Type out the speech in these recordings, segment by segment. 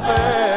full-time love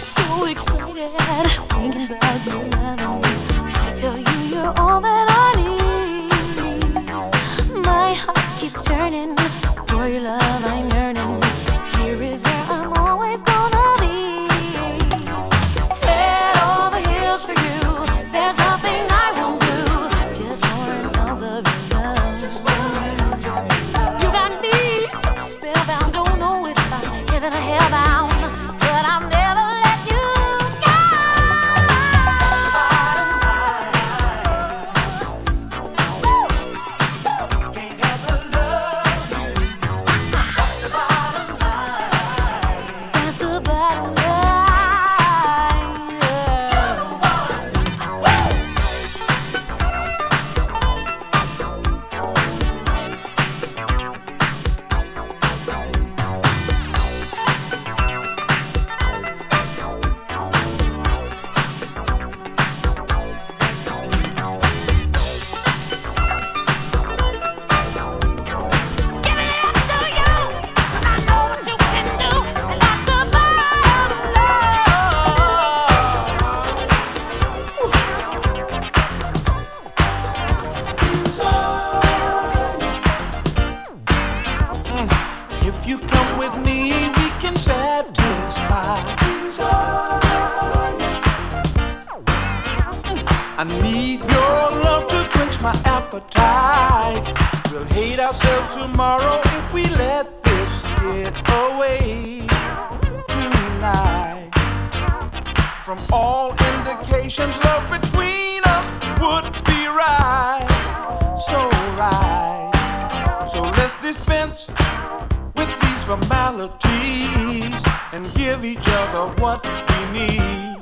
get so excited. Thinking about ourselves tomorrow if we let this get away tonight. From all indications, love between us would be right, so right. So let's dispense with these formalities and give each other what we need.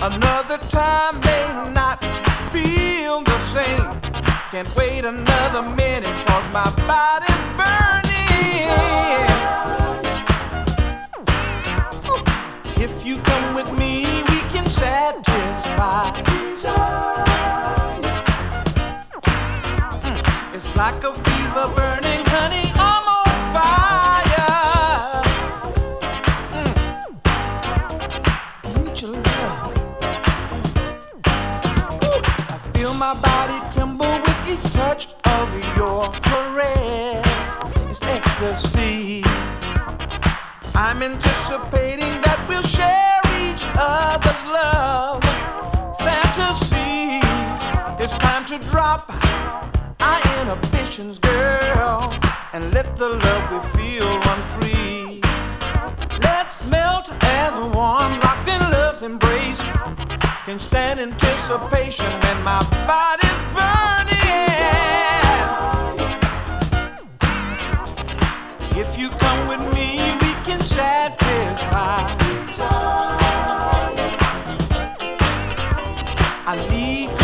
Another time may not feel the same can't wait another minute, cause my body's burning. If you come with me, we can satisfy just Mm. It's like a fever burn. of your caress is ecstasy. I'm anticipating that we'll share each other's love. Fantasies, it's time to drop our inhibitions, girl, and let the love we feel run free. Let's melt as one, locked in love's embrace. Can stand anticipation and my body's burning. If you come with me, we can satisfy. I need.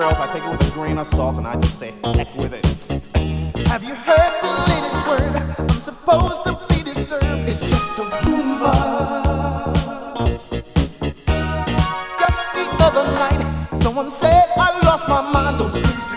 Both I take it with a grain of salt, and I just say, heck with it. Have you heard the latest word? I'm supposed to be disturbed. It's just a rumor. Just the other night, someone said I lost my mind. Those crazy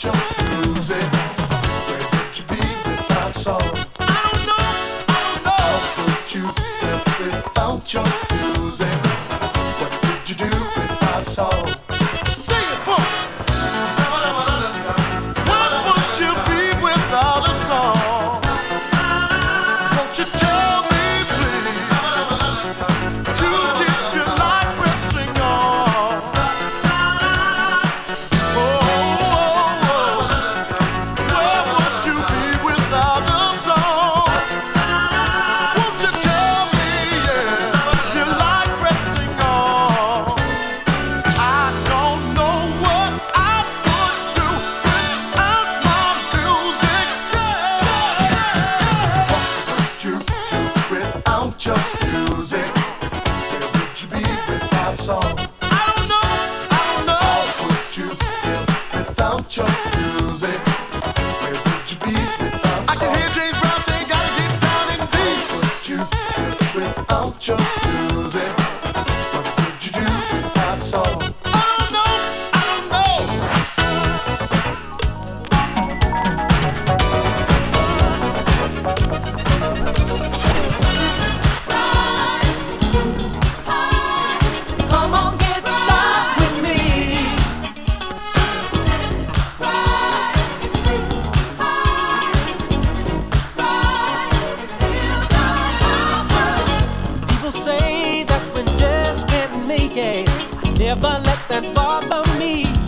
jump. It's let that bother Mind